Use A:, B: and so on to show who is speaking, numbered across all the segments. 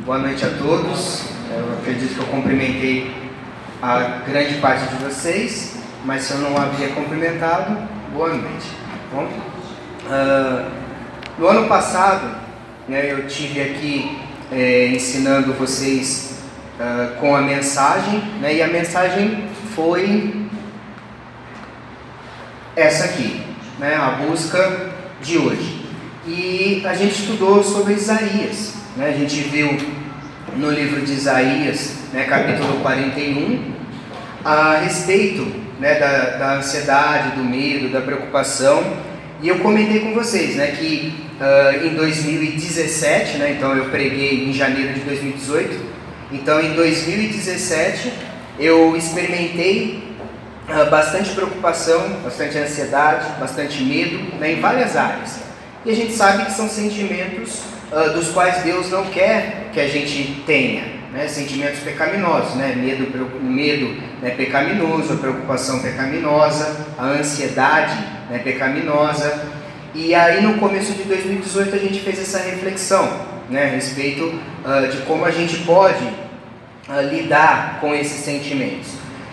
A: Boa noite a todos. Eu acredito que eu cumprimentei a grande parte de vocês, mas se eu não havia cumprimentado, boa noite. Tá bom, uh, no ano passado, né, eu tive aqui é, ensinando vocês uh, com a mensagem, né, e a mensagem foi essa aqui, né, a busca de hoje. E a gente estudou sobre Isaías, né, a gente viu no livro de Isaías, né, capítulo 41, a respeito né, da, da ansiedade, do medo, da preocupação. E eu comentei com vocês né, que uh, em 2017, né, então eu preguei em janeiro de 2018, então em 2017 eu experimentei uh, bastante preocupação, bastante ansiedade, bastante medo né, em várias áreas. E a gente sabe que são sentimentos uh, dos quais Deus não quer que a gente tenha né, sentimentos pecaminosos, né, medo, medo né, pecaminoso, a preocupação pecaminosa, a ansiedade né, pecaminosa. E aí no começo de 2018 a gente fez essa reflexão né, a respeito uh, de como a gente pode uh, lidar com esses sentimentos.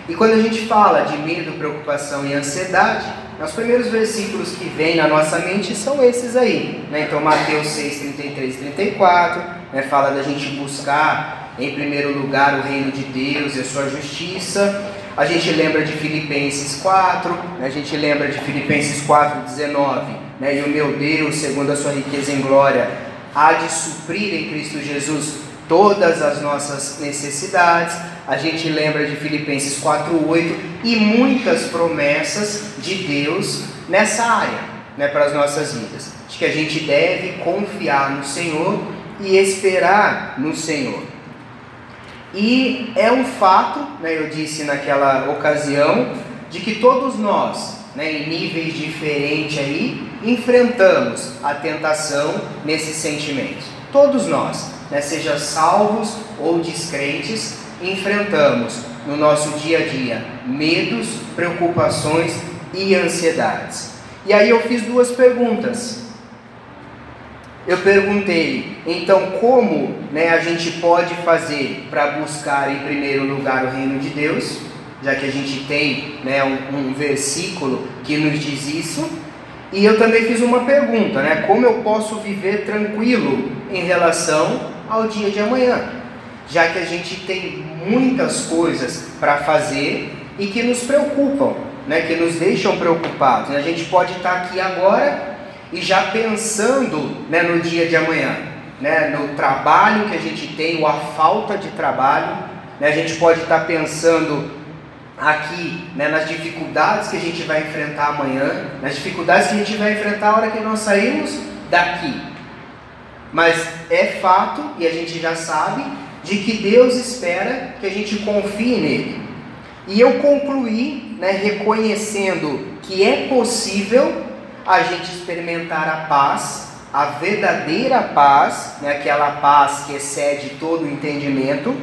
A: E quando a gente fala de medo, preocupação e ansiedade, os primeiros versículos que vêm na nossa mente são esses aí. Né? Então Mateus 6, 33 e 34 né, fala da gente buscar em primeiro lugar o reino de Deus e a sua justiça. A gente lembra de Filipenses 4, né? a gente lembra de Filipenses 4, 19, né? e o meu Deus, segundo a sua riqueza em glória, há de suprir em Cristo Jesus todas as nossas necessidades. A gente lembra de Filipenses 4:8 e muitas promessas de Deus nessa área, né, para as nossas vidas. De que a gente deve confiar no Senhor e esperar no Senhor. E é um fato, né, eu disse naquela ocasião, de que todos nós, né, em níveis diferentes aí, enfrentamos a tentação nesses sentimentos. Todos nós, né, seja salvos ou descrentes, enfrentamos no nosso dia a dia medos, preocupações e ansiedades. E aí eu fiz duas perguntas eu perguntei, então como né, a gente pode fazer para buscar em primeiro lugar o reino de Deus, já que a gente tem né, um, um versículo que nos diz isso. E eu também fiz uma pergunta, né, como eu posso viver tranquilo em relação ao dia de amanhã, já que a gente tem muitas coisas para fazer e que nos preocupam, né, que nos deixam preocupados. A gente pode estar aqui agora e já pensando né, no dia de amanhã, né, no trabalho que a gente tem, ou a falta de trabalho, né, a gente pode estar pensando aqui né, nas dificuldades que a gente vai enfrentar amanhã, nas dificuldades que a gente vai enfrentar a hora que nós saímos daqui. Mas é fato, e a gente já sabe, de que Deus espera que a gente confie nele. E eu concluí né, reconhecendo que é possível a gente experimentar a paz, a verdadeira paz, né, aquela paz que excede todo o entendimento,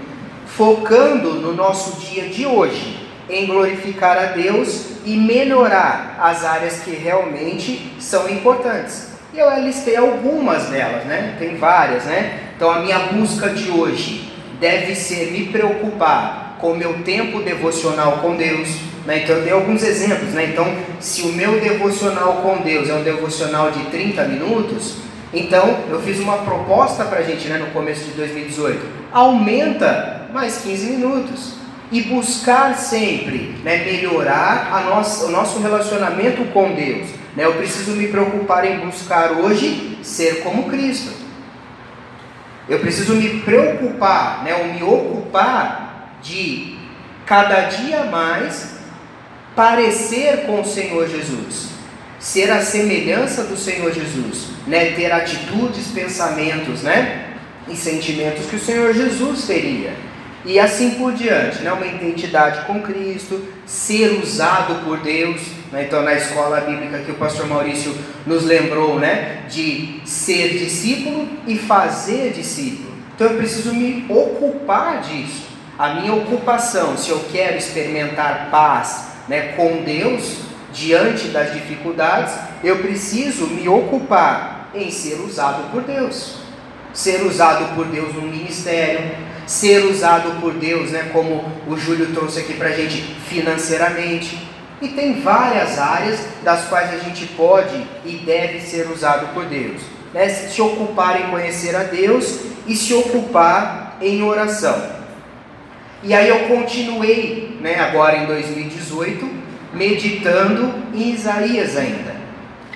A: focando no nosso dia de hoje, em glorificar a Deus e melhorar as áreas que realmente são importantes. E eu listei algumas delas, né? Tem várias, né? Então a minha busca de hoje deve ser me preocupar com o meu tempo devocional com Deus, né? Então eu dei alguns exemplos. Né? Então, se o meu devocional com Deus é um devocional de 30 minutos, então eu fiz uma proposta para a gente né, no começo de 2018. Aumenta mais 15 minutos. E buscar sempre né, melhorar a nossa, o nosso relacionamento com Deus. Né? Eu preciso me preocupar em buscar hoje ser como Cristo. Eu preciso me preocupar, né, ou me ocupar de cada dia mais parecer com o Senhor Jesus, ser a semelhança do Senhor Jesus, né? ter atitudes, pensamentos né? e sentimentos que o Senhor Jesus teria. E assim por diante, né? uma identidade com Cristo, ser usado por Deus. Né? Então, na escola bíblica que o pastor Maurício nos lembrou, né? de ser discípulo e fazer discípulo. Então, eu preciso me ocupar disso. A minha ocupação, se eu quero experimentar paz, né, com Deus diante das dificuldades, eu preciso me ocupar em ser usado por Deus. ser usado por Deus no ministério, ser usado por Deus, né, como o Júlio trouxe aqui para a gente, financeiramente. E tem várias áreas das quais a gente pode e deve ser usado por Deus. Né? Se ocupar em conhecer a Deus e se ocupar em oração. E aí eu continuei, né, agora em 2018, meditando em Isaías ainda,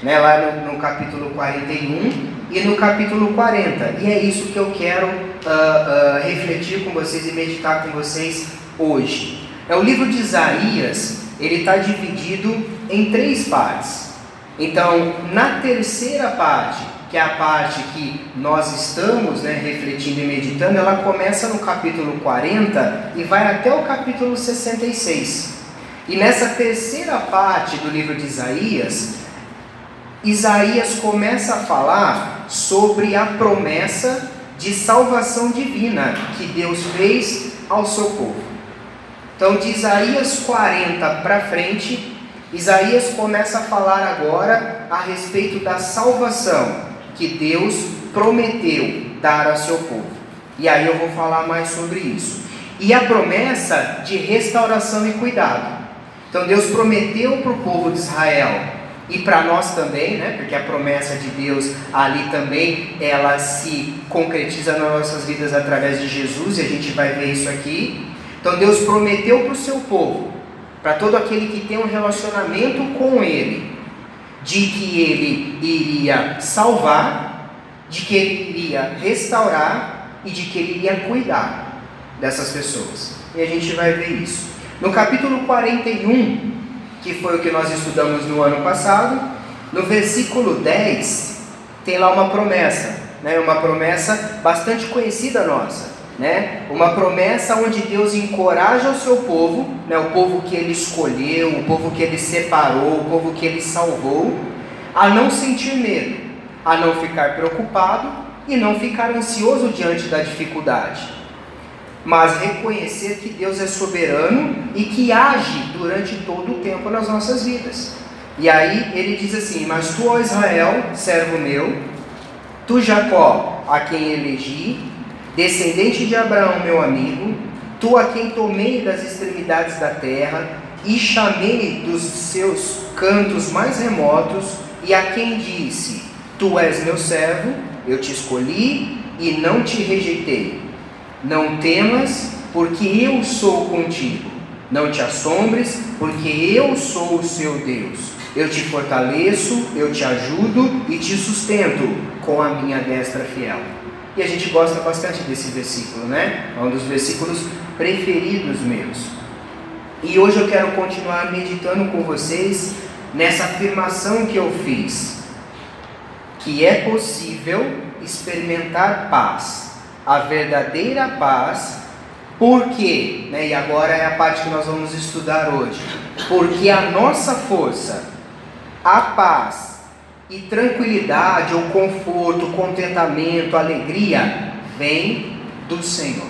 A: né, lá no, no capítulo 41 e no capítulo 40. E é isso que eu quero uh, uh, refletir com vocês e meditar com vocês hoje. É o livro de Isaías, ele está dividido em três partes. Então, na terceira parte, que é a parte que nós estamos né, refletindo e meditando, ela começa no capítulo 40 e vai até o capítulo 66. E nessa terceira parte do livro de Isaías, Isaías começa a falar sobre a promessa de salvação divina que Deus fez ao seu povo. Então, de Isaías 40 para frente, Isaías começa a falar agora a respeito da salvação que Deus prometeu dar ao seu povo. E aí eu vou falar mais sobre isso. E a promessa de restauração e cuidado. Então Deus prometeu para o povo de Israel e para nós também, né? Porque a promessa de Deus ali também ela se concretiza nas nossas vidas através de Jesus e a gente vai ver isso aqui. Então Deus prometeu para o seu povo, para todo aquele que tem um relacionamento com Ele, de que Ele iria salvar, de que Ele iria restaurar e de que Ele iria cuidar dessas pessoas. E a gente vai ver isso. No capítulo 41, que foi o que nós estudamos no ano passado, no versículo 10 tem lá uma promessa, né? uma promessa bastante conhecida nossa. Né? Uma promessa onde Deus encoraja o seu povo, né? o povo que ele escolheu, o povo que ele separou, o povo que ele salvou, a não sentir medo, a não ficar preocupado e não ficar ansioso diante da dificuldade mas reconhecer que Deus é soberano e que age durante todo o tempo nas nossas vidas. E aí ele diz assim: Mas tu, ó Israel, servo meu, tu, Jacó, a quem elegi, descendente de Abraão, meu amigo, tu a quem tomei das extremidades da terra e chamei dos seus cantos mais remotos, e a quem disse: Tu és meu servo, eu te escolhi e não te rejeitei. Não temas, porque eu sou contigo. Não te assombres, porque eu sou o seu Deus. Eu te fortaleço, eu te ajudo e te sustento com a minha destra fiel. E a gente gosta bastante desse versículo, né? É um dos versículos preferidos meus. E hoje eu quero continuar meditando com vocês nessa afirmação que eu fiz, que é possível experimentar paz a verdadeira paz, porque, né, e agora é a parte que nós vamos estudar hoje, porque a nossa força, a paz e tranquilidade, ou conforto, contentamento, alegria, vem do Senhor.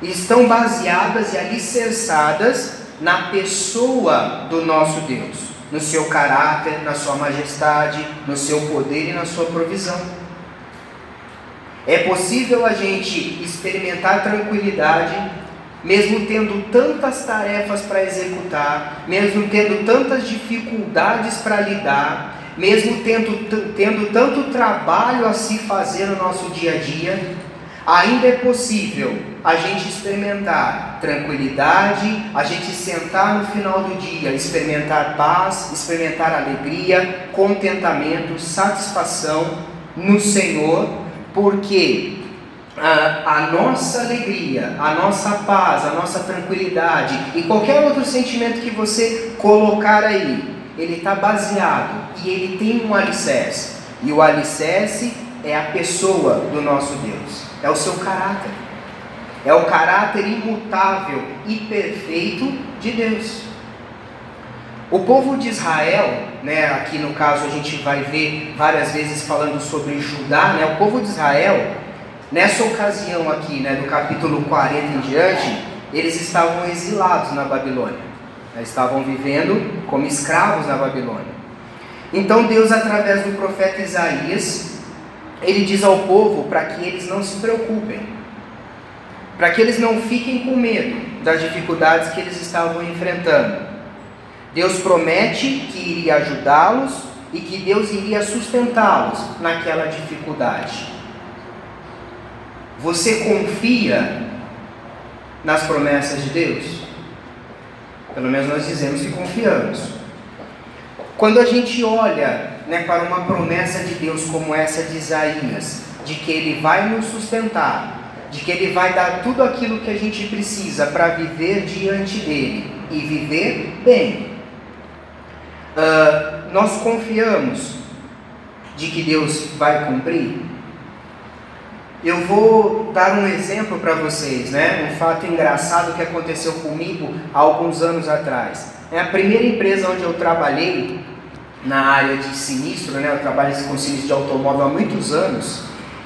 A: Estão baseadas e alicerçadas na pessoa do nosso Deus, no seu caráter, na sua majestade, no seu poder e na sua provisão. É possível a gente experimentar tranquilidade, mesmo tendo tantas tarefas para executar, mesmo tendo tantas dificuldades para lidar, mesmo tendo, tendo tanto trabalho a se fazer no nosso dia a dia, ainda é possível a gente experimentar tranquilidade, a gente sentar no final do dia, experimentar paz, experimentar alegria, contentamento, satisfação no Senhor porque a, a, nossa alegria, a nossa paz, a nossa tranquilidade e qualquer outro sentimento que você colocar aí, ele está baseado e ele tem um alicerce. E o alicerce é a pessoa do nosso Deus, é o seu caráter, é o caráter imutável e perfeito de Deus. O povo de Israel, né, aqui no caso a gente vai ver várias vezes falando sobre Judá, né, o povo de Israel, nessa ocasião aqui, né, do capítulo 40 em diante, eles estavam exilados na Babilônia, né, estavam vivendo como escravos na Babilônia. Então Deus, através do profeta Isaías, ele diz ao povo para que eles não se preocupem, para que eles não fiquem com medo das dificuldades que eles estavam enfrentando. Deus promete que iria ajudá-los e que Deus iria sustentá-los naquela dificuldade. Você confia nas promessas de Deus? Pelo menos nós dizemos que confiamos. Quando a gente olha né, para uma promessa de Deus como essa de Isaías, de que Ele vai nos sustentar, de que Ele vai dar tudo aquilo que a gente precisa para viver diante dEle e viver bem, uh, nós confiamos de que Deus vai cumprir? Eu vou dar um exemplo para vocês, né? Um fato engraçado que aconteceu comigo há alguns anos atrás. É a primeira empresa onde eu trabalhei na área de sinistro, né? Eu trabalho com sinistro de automóvel há muitos anos.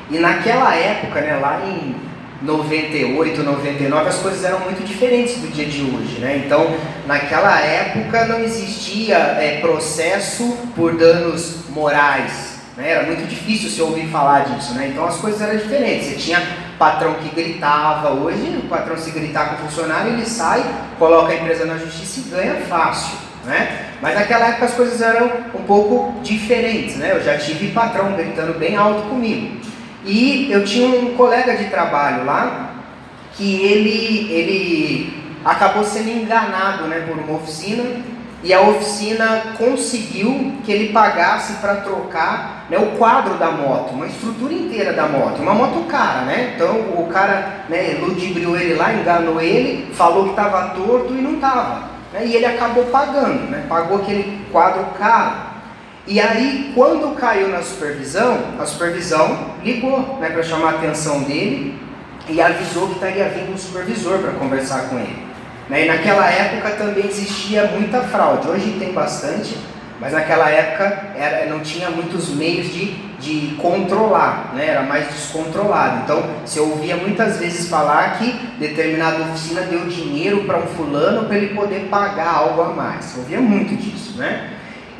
A: E naquela época, né, lá em 98, 99, as coisas eram muito diferentes do dia de hoje, né? Então, naquela época não existia é, processo por danos morais, né? Era muito difícil se ouvir falar disso, né? Então as coisas eram diferentes. Você tinha patrão que gritava. Hoje, o patrão se gritar com o funcionário, ele sai, coloca a empresa na justiça e ganha fácil, né? Mas naquela época as coisas eram um pouco diferentes, né? Eu já tive patrão gritando bem alto comigo. E eu tinha um colega de trabalho lá que ele, ele acabou sendo enganado né, por uma oficina e a oficina conseguiu que ele pagasse para trocar né, o quadro da moto, uma estrutura inteira da moto, uma moto cara, né? Então o cara né, ludibriou ele lá, enganou ele, falou que estava torto e não estava. Né, e ele acabou pagando, né, pagou aquele quadro caro. E aí, quando caiu na supervisão, a supervisão ligou né, para chamar a atenção dele e avisou que estaria vindo um supervisor para conversar com ele. Né? E naquela época também existia muita fraude. Hoje tem bastante, mas naquela época era, não tinha muitos meios de, de controlar, né? era mais descontrolado. Então se ouvia muitas vezes falar que determinada oficina deu dinheiro para um fulano para ele poder pagar algo a mais. Se ouvia muito disso. Né?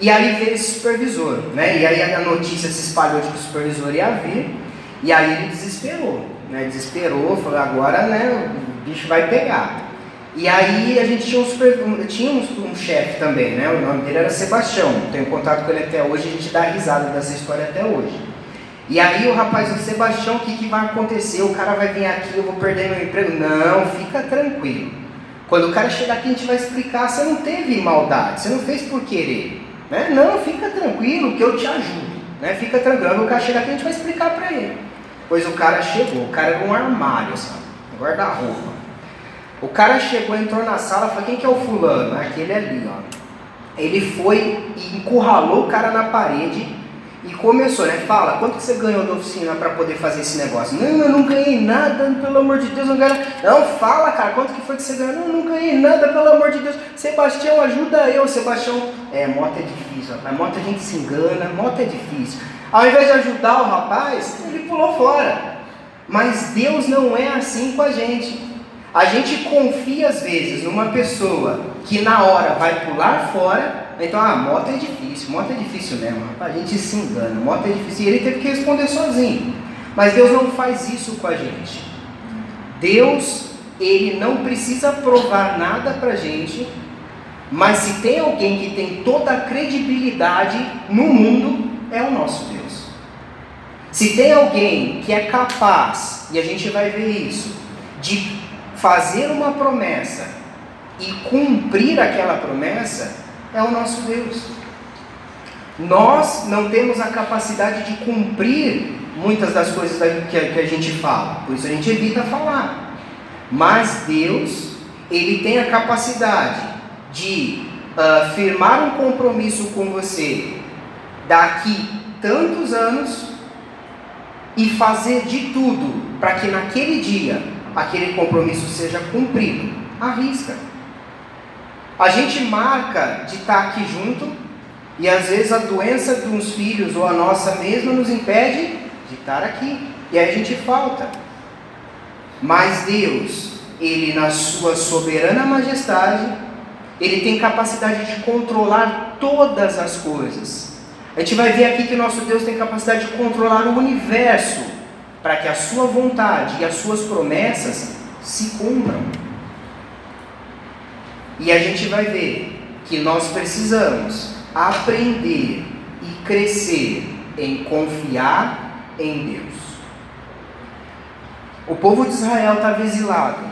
A: E aí veio esse supervisor, né? e aí a notícia se espalhou de que o supervisor ia vir, e aí ele desesperou. Né? Desesperou, falou: agora né, o bicho vai pegar. E aí a gente tinha um, super, tinha um, um chefe também, né? O nome dele era Sebastião. Tenho contato com ele até hoje, a gente dá risada dessa história até hoje. E aí o rapaz, o Sebastião, o que, que vai acontecer? O cara vai vir aqui, eu vou perder meu emprego. Não, fica tranquilo. Quando o cara chegar aqui, a gente vai explicar. Você não teve maldade, você não fez por querer. Né? Não, fica tranquilo que eu te ajudo. Né? Fica tranquilo. O cara chegar aqui, a gente vai explicar para ele. Pois o cara chegou, o cara era um armário, sabe? Um guarda-roupa. O cara chegou, entrou na sala falou, quem que é o fulano? É aquele ali, ó. Ele foi e encurralou o cara na parede e começou, né? Fala, quanto que você ganhou da oficina para poder fazer esse negócio? Não, eu não ganhei nada, pelo amor de Deus, não ganhei Não, fala, cara, quanto que foi que você ganhou? Não, não ganhei nada, pelo amor de Deus. Sebastião, ajuda eu. Sebastião, é, moto é difícil, rapaz. Moto a gente se engana, moto é difícil. Ao invés de ajudar o rapaz, ele pulou fora. Mas Deus não é assim com a gente. A gente confia às vezes numa pessoa que na hora vai pular fora, então a ah, moto é difícil, moto é difícil mesmo, a gente se engana, moto é difícil, e ele teve que responder sozinho. Mas Deus não faz isso com a gente. Deus, ele não precisa provar nada para a gente, mas se tem alguém que tem toda a credibilidade no mundo, é o nosso Deus. Se tem alguém que é capaz, e a gente vai ver isso, de fazer uma promessa e cumprir aquela promessa é o nosso Deus. Nós não temos a capacidade de cumprir muitas das coisas que a gente fala, por isso a gente evita falar. Mas Deus, Ele tem a capacidade de uh, firmar um compromisso com você daqui tantos anos e fazer de tudo para que naquele dia aquele compromisso seja cumprido. Arrisca. A gente marca de estar aqui junto e às vezes a doença uns filhos ou a nossa mesma nos impede de estar aqui. E aí a gente falta. Mas Deus, Ele na sua soberana majestade, Ele tem capacidade de controlar todas as coisas. A gente vai ver aqui que nosso Deus tem capacidade de controlar o universo para que a sua vontade e as suas promessas se cumpram. E a gente vai ver que nós precisamos aprender e crescer em confiar em Deus. O povo de Israel estava exilado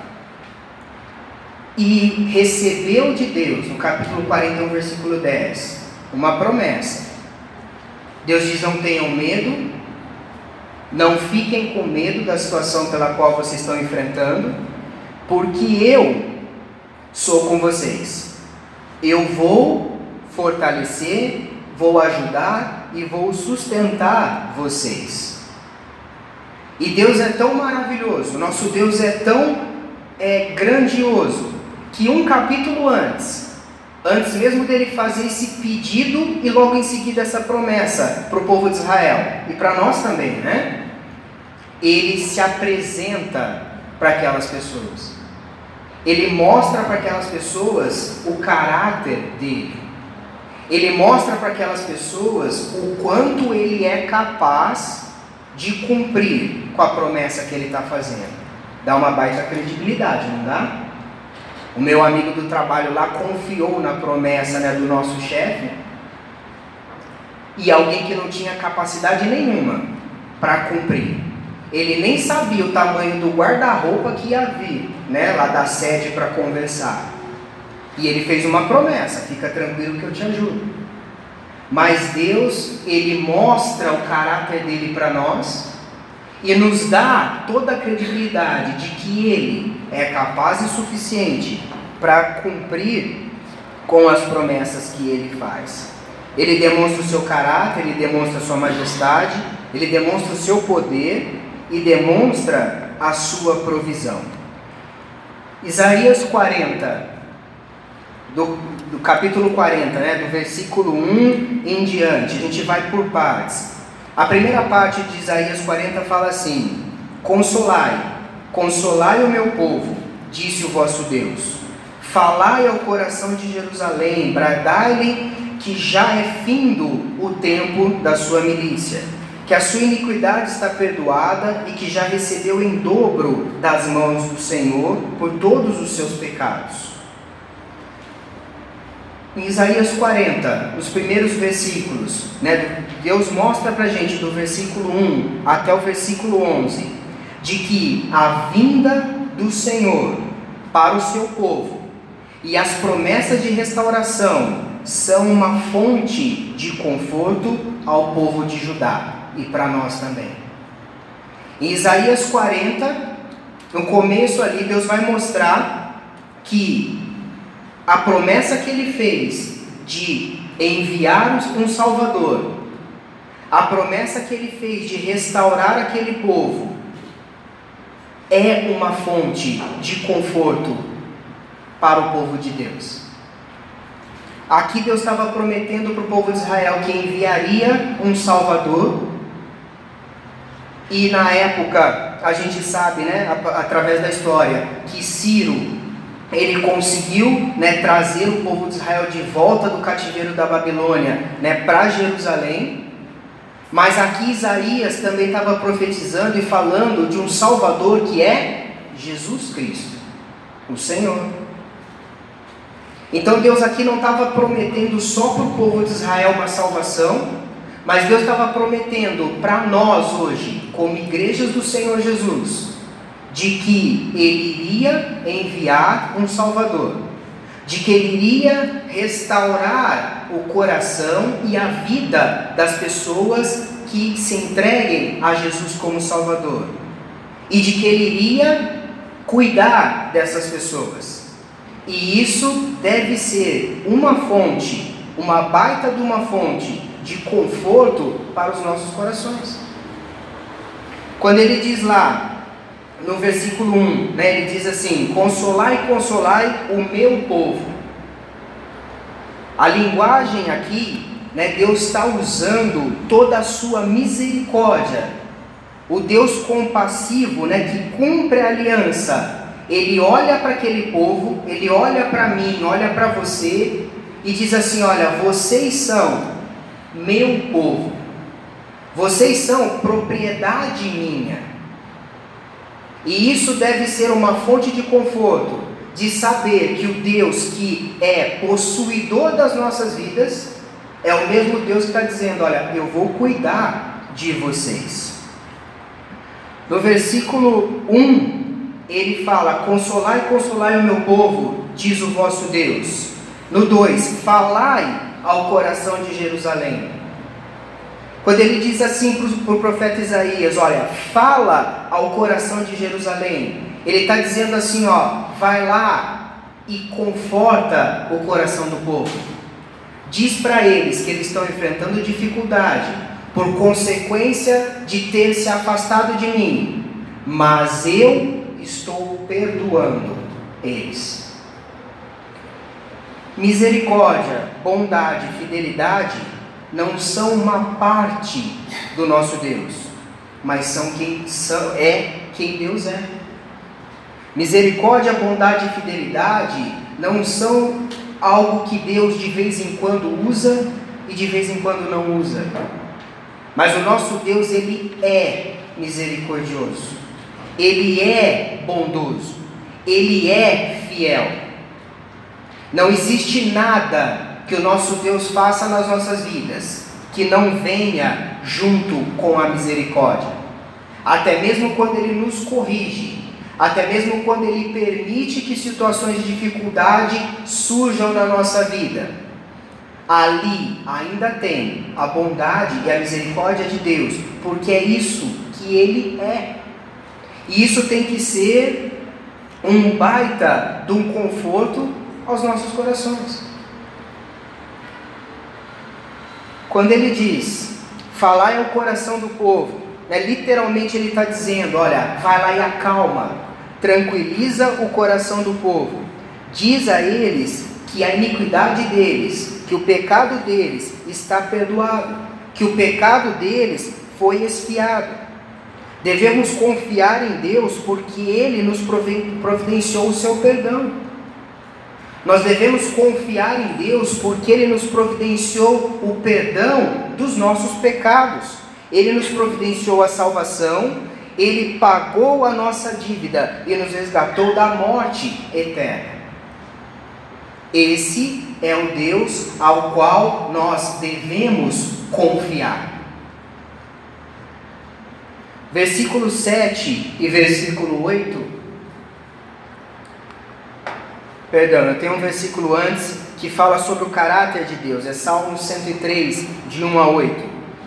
A: e recebeu de Deus, no capítulo 41, versículo 10, uma promessa. Deus diz: Não tenham medo, não fiquem com medo da situação pela qual vocês estão enfrentando, porque eu sou com vocês. Eu vou fortalecer, vou ajudar e vou sustentar vocês. E Deus é tão maravilhoso, nosso Deus é tão é, grandioso, que um capítulo antes, antes mesmo dele fazer esse pedido e logo em seguida essa promessa para o povo de Israel e para nós também, né? Ele se apresenta para aquelas pessoas. Ele mostra para aquelas pessoas o caráter dele. Ele mostra para aquelas pessoas o quanto ele é capaz de cumprir com a promessa que ele está fazendo. Dá uma baita credibilidade, não dá? O meu amigo do trabalho lá confiou na promessa né, do nosso chefe e alguém que não tinha capacidade nenhuma para cumprir. Ele nem sabia o tamanho do guarda-roupa que ia vir, né, lá da sede para conversar. E ele fez uma promessa: fica tranquilo que eu te ajudo. Mas Deus, ele mostra o caráter dele para nós e nos dá toda a credibilidade de que ele é capaz e suficiente para cumprir com as promessas que ele faz. Ele demonstra o seu caráter, ele demonstra a sua majestade, ele demonstra o seu poder e demonstra a sua provisão. Isaías 40, do, do capítulo 40, né, do versículo 1 em diante, a gente vai por partes. A primeira parte de Isaías 40 fala assim: Consolai, consolai o meu povo, disse o vosso Deus. Falai ao coração de Jerusalém, bradai-lhe que já é findo o tempo da sua milícia que a sua iniquidade está perdoada e que já recebeu em dobro das mãos do Senhor por todos os seus pecados. Em Isaías 40, os primeiros versículos, né, Deus mostra para a gente do versículo 1 até o versículo 11, de que a vinda do Senhor para o seu povo e as promessas de restauração são uma fonte de conforto ao povo de Judá e para nós também. Em Isaías 40, no começo ali, Deus vai mostrar que a promessa que ele fez de enviar um Salvador, a promessa que ele fez de restaurar aquele povo, é uma fonte de conforto para o povo de Deus. Aqui Deus estava prometendo para o povo de Israel que enviaria um Salvador e na época, a gente sabe, né, através da história, que Ciro ele conseguiu né, trazer o povo de Israel de volta do cativeiro da Babilônia né, para Jerusalém. Mas aqui Isaías também estava profetizando e falando de um Salvador que é Jesus Cristo, o Senhor. Então Deus aqui não estava prometendo só para o povo de Israel uma salvação, mas Deus estava prometendo para nós hoje, como igrejas do Senhor Jesus, de que Ele iria enviar um Salvador, de que Ele iria restaurar o coração e a vida das pessoas que se entreguem a Jesus como Salvador, e de que Ele iria cuidar dessas pessoas. E isso deve ser uma fonte, uma baita de uma fonte de conforto para os nossos corações. Quando ele diz lá, no versículo 1, né, ele diz assim: Consolai, consolai o meu povo. A linguagem aqui, né, Deus está usando toda a sua misericórdia. O Deus compassivo, né, que cumpre a aliança, ele olha para aquele povo, ele olha para mim, olha para você e diz assim: Olha, vocês são meu povo. Vocês são propriedade minha. E isso deve ser uma fonte de conforto, de saber que o Deus que é possuidor das nossas vidas é o mesmo Deus que está dizendo: Olha, eu vou cuidar de vocês. No versículo 1, ele fala: Consolai, consolai o meu povo, diz o vosso Deus. No 2, falai ao coração de Jerusalém. Quando ele diz assim para o profeta Isaías: Olha, fala ao coração de Jerusalém. Ele está dizendo assim: Ó, vai lá e conforta o coração do povo. Diz para eles que eles estão enfrentando dificuldade por consequência de ter se afastado de mim, mas eu estou perdoando eles. Misericórdia, bondade, fidelidade não são uma parte do nosso Deus, mas são quem são, é quem Deus é. Misericórdia, bondade e fidelidade não são algo que Deus de vez em quando usa e de vez em quando não usa. Mas o nosso Deus, ele é misericordioso. Ele é bondoso. Ele é fiel. Não existe nada que o nosso Deus faça nas nossas vidas, que não venha junto com a misericórdia. Até mesmo quando Ele nos corrige, até mesmo quando Ele permite que situações de dificuldade surjam na nossa vida, ali ainda tem a bondade e a misericórdia de Deus, porque é isso que Ele é. E isso tem que ser um baita de um conforto aos nossos corações. Quando ele diz, falar ao coração do povo, né, literalmente ele está dizendo: olha, vai lá e acalma, tranquiliza o coração do povo, diz a eles que a iniquidade deles, que o pecado deles está perdoado, que o pecado deles foi expiado. Devemos confiar em Deus porque Ele nos providenciou o seu perdão. Nós devemos confiar em Deus porque Ele nos providenciou o perdão dos nossos pecados. Ele nos providenciou a salvação, Ele pagou a nossa dívida e nos resgatou da morte eterna. Esse é o Deus ao qual nós devemos confiar. Versículo 7 e versículo 8 Perdão, eu tenho um versículo antes que fala sobre o caráter de Deus. É Salmo 103, de 1 a 8.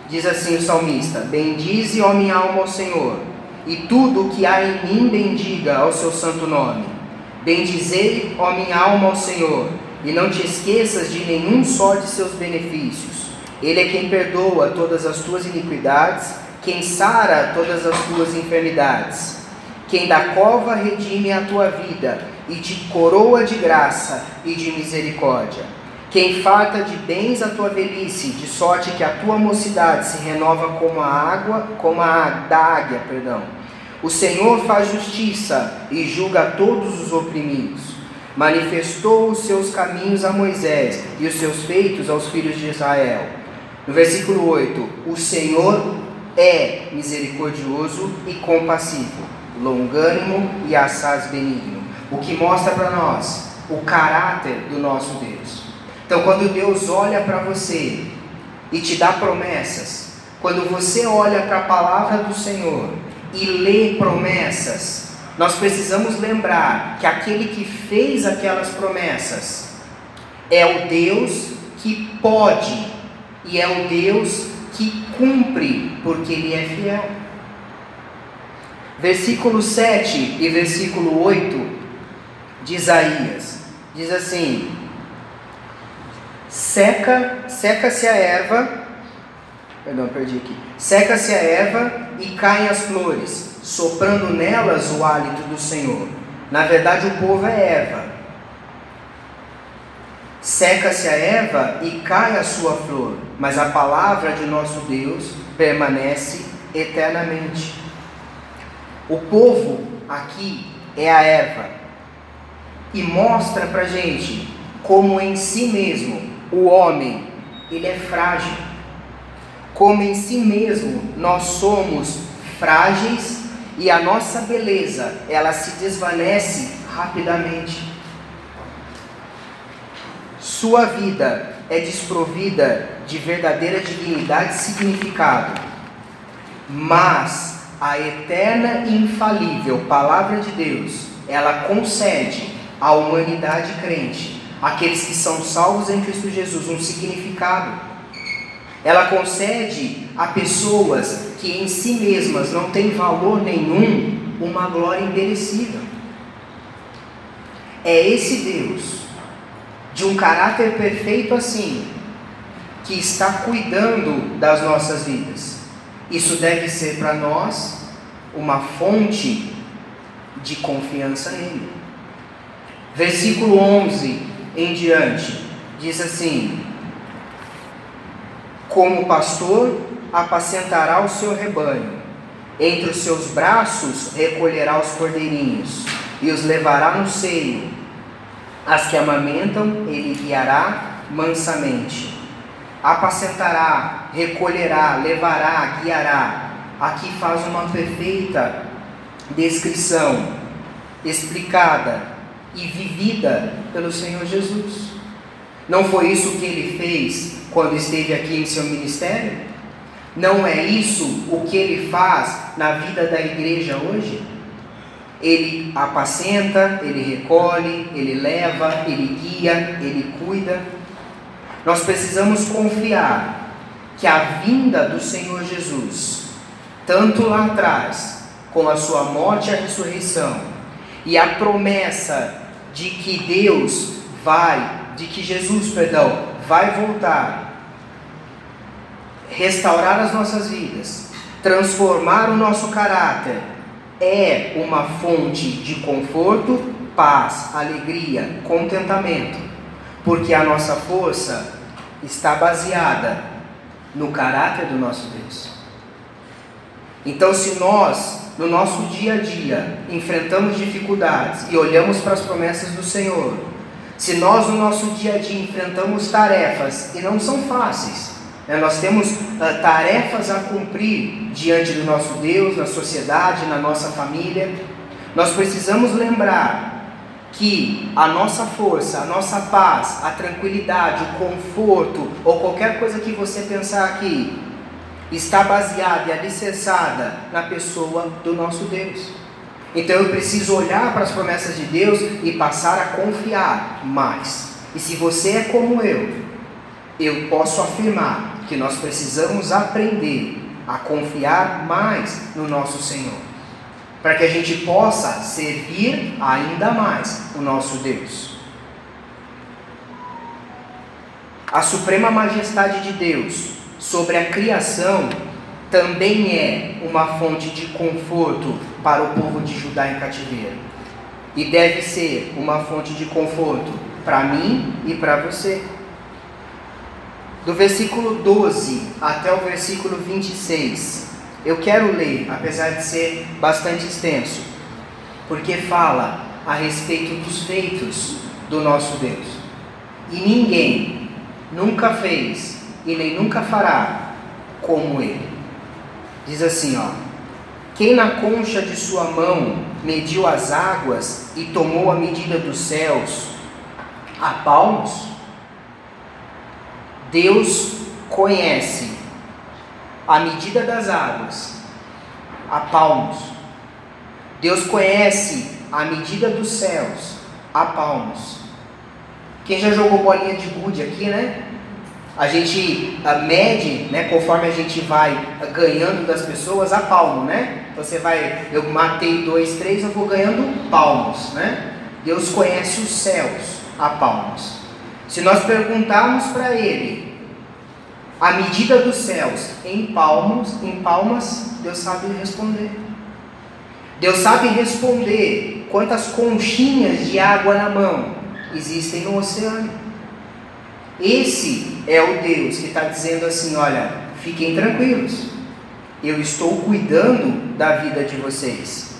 A: Diz assim o salmista: Bendize, ó minha alma, ao Senhor, e tudo o que há em mim bendiga ao seu santo nome. Bendizei, ó minha alma, ao Senhor, e não te esqueças de nenhum só de seus benefícios. Ele é quem perdoa todas as tuas iniquidades, quem sara todas as tuas enfermidades, quem da cova redime a tua vida e te coroa de graça e de misericórdia. Quem farta de bens a tua velhice, de sorte que a tua mocidade se renova como a água, como a da águia, perdão. O Senhor faz justiça e julga todos os oprimidos. Manifestou os seus caminhos a Moisés e os seus feitos aos filhos de Israel. No versículo 8: O Senhor é misericordioso e compassivo, longânimo e assaz benigno o que mostra para nós o caráter do nosso Deus. Então, quando Deus olha para você e te dá promessas, quando você olha para a palavra do Senhor e lê promessas, nós precisamos lembrar que aquele que fez aquelas promessas é o Deus que pode e é o Deus que cumpre, porque Ele é fiel. Versículo 7 e versículo 8 de Isaías. Diz assim: Seca, seca-se a erva, perdão, perdi aqui. Seca-se a erva e caem as flores, soprando nelas o hálito do Senhor. Na verdade, o povo é erva. Seca-se a erva e cai a sua flor, mas a palavra de nosso Deus permanece eternamente. O povo aqui é a erva, e mostra para gente como em si mesmo o homem ele é frágil, como em si mesmo nós somos frágeis e a nossa beleza, ela se desvanece rapidamente. Sua vida é desprovida de verdadeira dignidade e significado, mas a eterna e infalível palavra de Deus, ela concede à humanidade crente, aqueles que são salvos em Cristo Jesus, um significado. Ela concede a pessoas que em si mesmas não têm valor nenhum uma glória inderecível. É esse Deus, de um caráter perfeito assim, que está cuidando das nossas vidas. Isso deve ser para nós uma fonte de confiança nele. Versículo 11 em diante diz assim: como pastor, apacentará o seu rebanho. Entre os seus braços recolherá os cordeirinhos e os levará no seio. As que amamentam, ele guiará mansamente. Apacentará, recolherá, levará, guiará. Aqui faz uma perfeita descrição, explicada e vivida pelo Senhor Jesus. Não foi isso que ele fez quando esteve aqui em seu ministério? Não é isso o que ele faz na vida da igreja hoje? Ele apacenta, ele recolhe, ele leva, ele guia, ele cuida. Nós precisamos confiar que a vinda do Senhor Jesus, tanto lá atrás, com a sua morte e a ressurreição, e a promessa de que Deus vai, de que Jesus, perdão, vai voltar, restaurar as nossas vidas, transformar o nosso caráter, é uma fonte de conforto, paz, alegria, contentamento, porque a nossa força está baseada no caráter do nosso Deus. Então, se nós, no nosso dia a dia, enfrentamos dificuldades e olhamos para as promessas do Senhor, se nós no nosso dia a dia enfrentamos tarefas e não são fáceis, né? nós temos uh, tarefas a cumprir diante do nosso Deus, na sociedade, na nossa família, nós precisamos lembrar que a nossa força, a nossa paz, a tranquilidade, o conforto ou qualquer coisa que você pensar aqui está baseada e alicerçada na pessoa do nosso Deus. Então eu preciso olhar para as promessas de Deus e passar a confiar mais. E se você é como eu, eu posso afirmar que nós precisamos aprender a confiar mais no nosso Senhor, para que a gente possa servir ainda mais o nosso Deus. A suprema majestade de Deus sobre a criação também é uma fonte de conforto para o povo de Judá em cativeiro. E deve ser uma fonte de conforto para mim e para você. Do versículo 12 até o versículo 26, eu quero ler, apesar de ser bastante extenso, porque fala a respeito dos feitos do nosso Deus. E ninguém nunca fez e nem nunca fará como Ele. Diz assim, ó: Quem na concha de sua mão mediu as águas e tomou a medida dos céus a palmos? Deus conhece a medida das águas a palmos. Deus conhece a medida dos céus a palmos. Quem já jogou bolinha de gude aqui, né? A gente mede, né, conforme a gente vai ganhando das pessoas, a palmo, né? Então você vai, eu matei dois, três, eu vou ganhando palmos, né? Deus conhece os céus a palmos. Se nós perguntarmos para Ele a medida dos céus em palmos, em palmas, Deus sabe responder. Deus sabe responder quantas conchinhas de água na mão existem no oceano. Esse é o Deus que está dizendo assim: olha, fiquem tranquilos, eu estou cuidando da vida de vocês.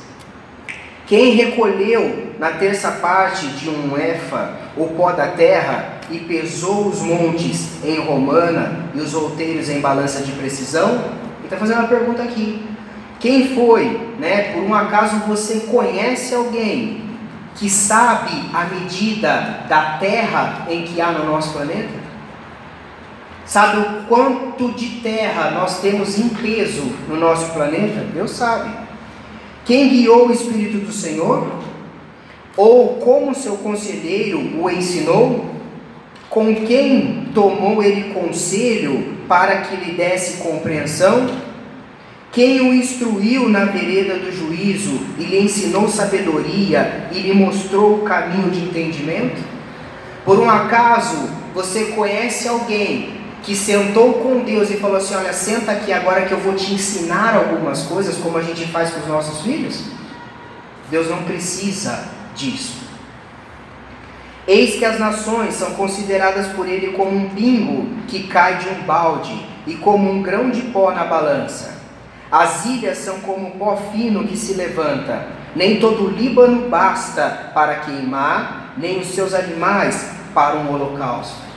A: Quem recolheu na terça parte de um efa o pó da terra e pesou os montes em romana e os outeiros em balança de precisão? Ele está fazendo uma pergunta aqui. Quem foi, né? Por um acaso você conhece alguém que sabe a medida da terra em que há no nosso planeta? Sabe o quanto de terra nós temos em peso no nosso planeta? Deus sabe. Quem guiou o Espírito do Senhor? Ou como seu conselheiro o ensinou? Com quem tomou ele conselho para que lhe desse compreensão? Quem o instruiu na vereda do juízo e lhe ensinou sabedoria e lhe mostrou o caminho de entendimento? Por um acaso você conhece alguém que sentou com Deus e falou assim: Olha, senta aqui agora que eu vou te ensinar algumas coisas, como a gente faz com os nossos filhos? Deus não precisa disso. Eis que as nações são consideradas por ele como um pingo que cai de um balde e como um grão de pó na balança. As ilhas são como pó fino que se levanta. Nem todo o Líbano basta para queimar, nem os seus animais para um holocausto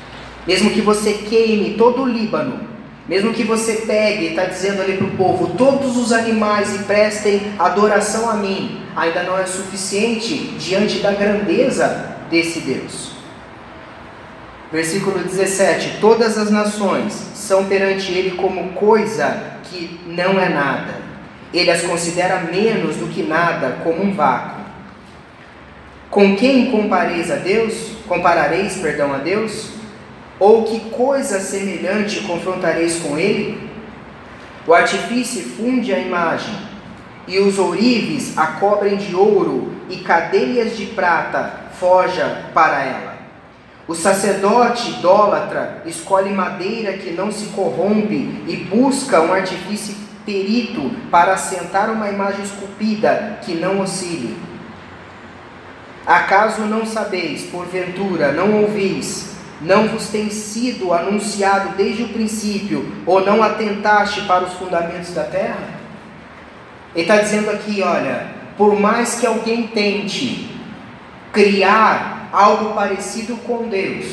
A: mesmo que você queime todo o Líbano, mesmo que você pegue, está dizendo ali para o povo, todos os animais e prestem adoração a mim, ainda não é suficiente diante da grandeza desse Deus. Versículo 17: Todas as nações são perante ele como coisa que não é nada. Ele as considera menos do que nada, como um vácuo. Com quem compareis a Deus? Comparareis, perdão, a Deus? Ou que coisa semelhante confrontareis com ele? O artifício funde a imagem, e os ourives a cobrem de ouro, e cadeias de prata forja para ela. O sacerdote idólatra escolhe madeira que não se corrompe e busca um artifício perito para assentar uma imagem esculpida que não oscile. Acaso não sabeis, porventura, não ouvis, não vos tem sido anunciado desde o princípio, ou não atentaste para os fundamentos da terra? Ele está dizendo aqui: olha, por mais que alguém tente criar algo parecido com Deus,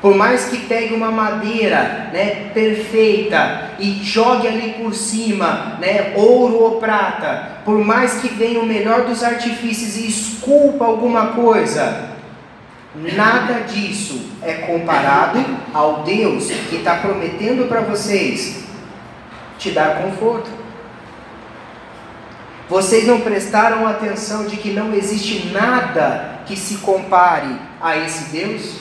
A: por mais que pegue uma madeira né, perfeita e jogue ali por cima né, ouro ou prata, por mais que venha o melhor dos artifícios e esculpa alguma coisa, Nada disso é comparado ao Deus que está prometendo para vocês te dar conforto. Vocês não prestaram atenção de que não existe nada que se compare a esse Deus?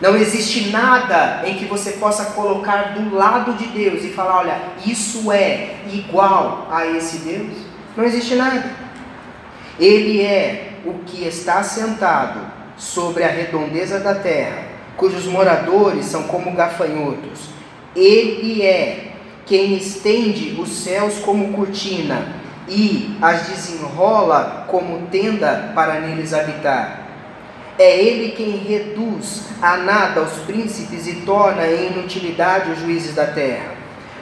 A: Não existe nada em que você possa colocar do lado de Deus e falar: olha, isso é igual a esse Deus? Não existe nada. Ele é o que está sentado sobre a redondeza da terra, cujos moradores são como gafanhotos. Ele é quem estende os céus como cortina e as desenrola como tenda para neles habitar. É ele quem reduz a nada os príncipes e torna em inutilidade os juízes da terra.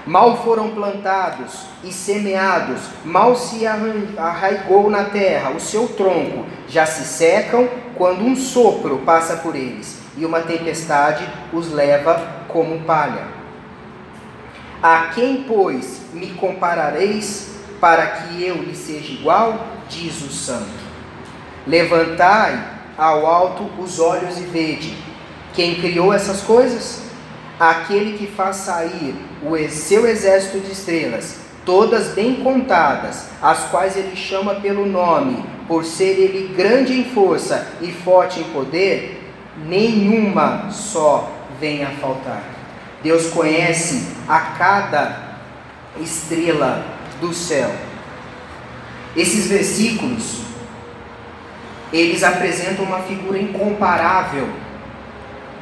A: Mal foram plantados e semeados, mal se arraigou na terra o seu tronco, já se secam quando um sopro passa por eles e uma tempestade os leva como palha. A quem, pois, me comparareis para que eu lhe seja igual? Diz o Santo. Levantai ao alto os olhos e vede. Quem criou essas coisas? Aquele que faz sair o seu exército de estrelas, todas bem contadas, as quais ele chama pelo nome, por ser ele grande em força e forte em poder, nenhuma só vem a faltar. Deus conhece a cada estrela do céu. Esses versículos eles apresentam uma figura incomparável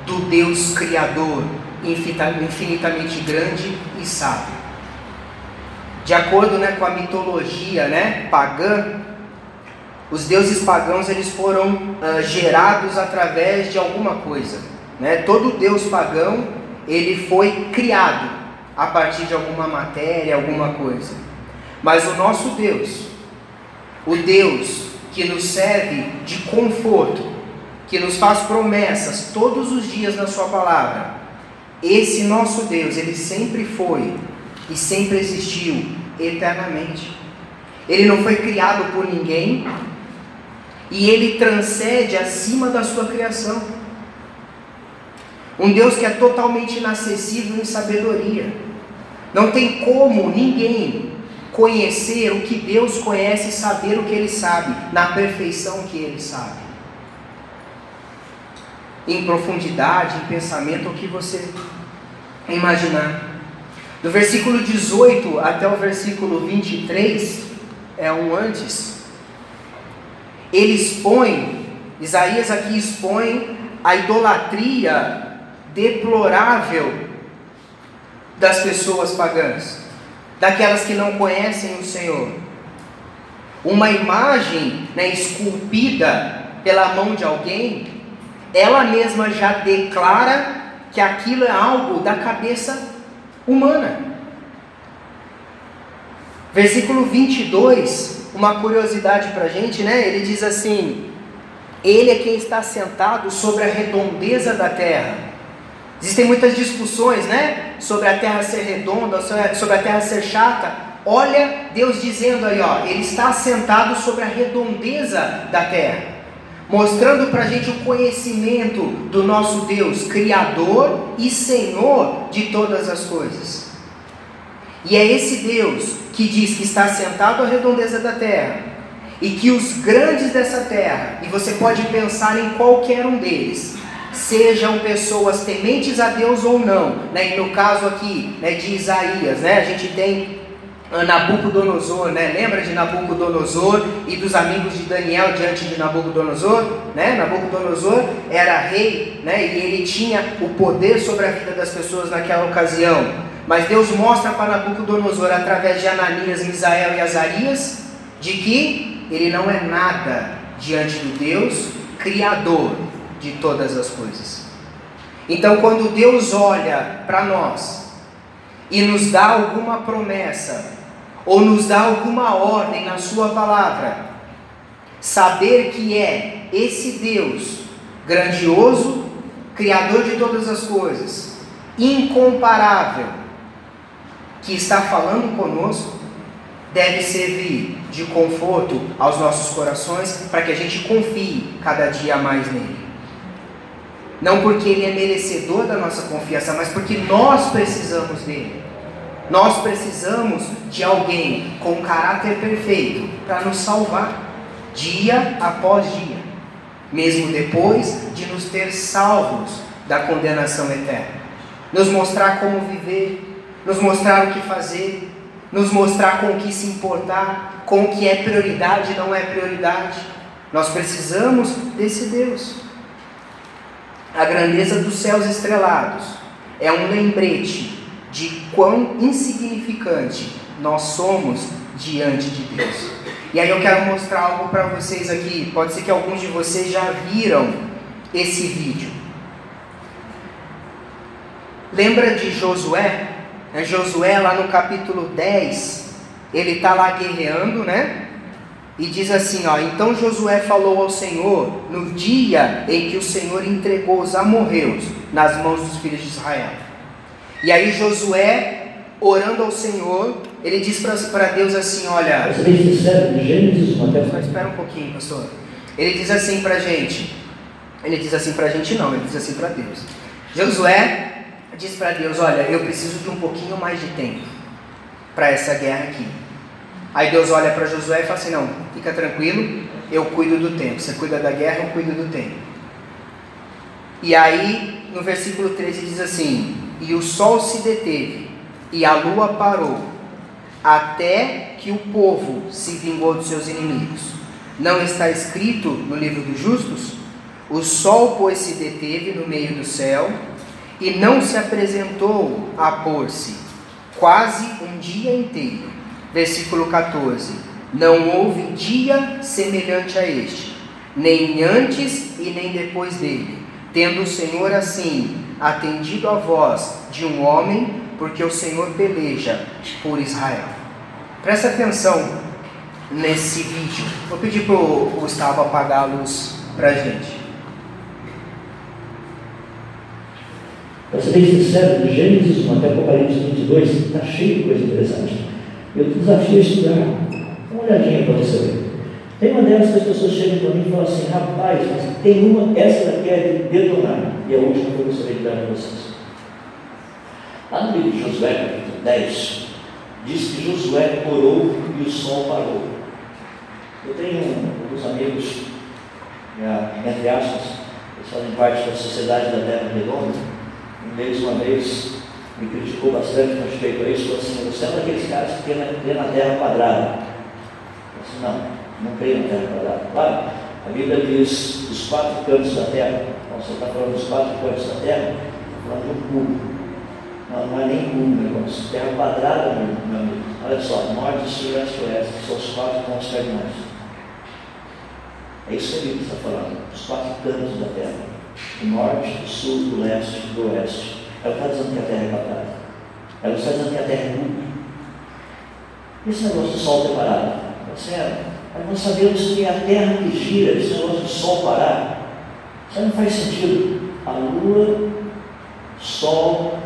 A: do Deus criador, infinitamente grande e sábio. De acordo né, com a mitologia né, pagã, os deuses pagãos eles foram uh, gerados através de alguma coisa. Né? Todo deus pagão ele foi criado a partir de alguma matéria, alguma coisa. Mas o nosso Deus, o Deus que nos serve de conforto, que nos faz promessas todos os dias na Sua palavra, esse nosso Deus, ele sempre foi e sempre existiu eternamente. Ele não foi criado por ninguém e ele transcende acima da sua criação. Um Deus que é totalmente inacessível em sabedoria. Não tem como ninguém conhecer o que Deus conhece e saber o que Ele sabe, na perfeição que Ele sabe. Em profundidade, em pensamento, o que você imaginar. Do versículo 18 até o versículo 23, é um antes. Ele expõe, Isaías aqui expõe a idolatria deplorável das pessoas pagãs daquelas que não conhecem o Senhor. Uma imagem né, esculpida pela mão de alguém, ela mesma já declara que aquilo é algo da cabeça humana. Versículo 22, uma curiosidade para a gente, né? Ele diz assim: Ele é quem está sentado sobre a redondeza da terra Existem muitas discussões, né? Sobre a terra ser redonda, sobre a terra ser chata. Olha Deus dizendo aí, ó, Ele está assentado sobre a redondeza da terra, mostrando para a gente o conhecimento do nosso Deus, Criador e Senhor de todas as coisas. E é esse Deus que diz que está assentado à redondeza da terra e que os grandes dessa terra, e você pode pensar em qualquer um deles, sejam pessoas tementes a Deus ou não. Né? E no caso aqui né, de Isaías, né, a gente tem Nabucodonosor, né? Lembra de Nabucodonosor e dos amigos de Daniel diante de Nabucodonosor, né? Nabucodonosor era rei, né? E ele tinha o poder sobre a vida das pessoas naquela ocasião. Mas Deus mostra para Nabucodonosor através de Ananias, Misael e Azarias de que ele não é nada diante do Deus criador de todas as coisas. Então, quando Deus olha para nós e nos dá alguma promessa, ou nos dá alguma ordem na Sua palavra, saber que é esse Deus grandioso, Criador de todas as coisas, incomparável, que está falando conosco, deve servir de conforto aos nossos corações para que a gente confie cada dia mais nele. Não porque ele é merecedor da nossa confiança, mas porque nós precisamos dele. Nós precisamos de alguém com caráter perfeito para nos salvar, dia após dia, mesmo depois de nos ter salvos da condenação eterna. Nos mostrar como viver, nos mostrar o que fazer, nos mostrar com o que se importar, com o que é prioridade e não é prioridade. Nós precisamos desse Deus a grandeza dos céus estrelados é um lembrete de quão insignificante nós somos diante de Deus. E aí eu quero mostrar algo para vocês aqui. Pode ser que alguns de vocês já viram esse vídeo. Lembra de Josué? É Josué lá no capítulo 10, ele está lá guerreando, né? E diz assim, ó, então Josué falou ao Senhor no dia em que o Senhor entregou os amorreus nas mãos dos filhos de Israel. E aí Josué, orando ao Senhor, ele diz para Deus assim, olha... Só espera um pouquinho, pastor. Ele diz assim para a gente, ele diz assim para a gente não, ele diz assim para Deus. Josué diz para Deus, olha, eu preciso de um pouquinho mais de tempo para essa guerra aqui. Aí Deus olha para Josué e fala assim: Não, fica tranquilo, eu cuido do tempo. Você cuida da guerra, eu cuido do tempo. E aí, no versículo 13 diz assim: E o sol se deteve, e a lua parou, até que o povo se vingou dos seus inimigos. Não está escrito no livro dos justos? O sol, pois, se deteve no meio do céu, e não se apresentou a pôr-se, quase um dia inteiro versículo 14: não houve dia semelhante a este, nem antes e nem depois dele, tendo o Senhor assim atendido a voz de um homem, porque o Senhor peleja por Israel. Presta atenção nesse vídeo. Vou pedir para o Gustavo apagar a luz para a gente.
B: Para ser bem sincero, Gênesis 1 até Apocalipse 22 está cheio de coisa interessante. Eu desafio a estudar Olhadinha para você ver. Tem uma delas que as pessoas chegam para mim e falam assim, rapaz, mas tem uma, essa daqui é de detonar. E a última que eu gostaria de dar para vocês. Lá no livro de Josué, capítulo 10, diz que Josué orou e o sol parou. Eu tenho alguns amigos, entre aspas, eles fazem parte da Sociedade da Terra Redonda. Um deles, uma vez, me criticou bastante com respeito a isso, falou assim, você é um daqueles caras que crê na, na Terra quadrada. Não, não creio na Terra quadrada. Claro, a Bíblia diz os quatro cantos da Terra. Então, você está falando dos quatro cantos da Terra, está falando de um cubo. Não, não é nem cubo o negócio. Terra quadrada, meu, amigo. Olha só, norte, sul, leste, oeste, são os quatro pontos cardinais. É isso que a Bíblia está falando, os quatro cantos da Terra. O norte, o sul, o leste o oeste. Ela está dizendo que a Terra é quadrada. Ela está dizendo que a Terra é cubo. Esse negócio do sol ter certo? Mas nós sabemos que a Terra que gira, esse negócio do sol parar, isso não faz sentido. A Lua, Sol,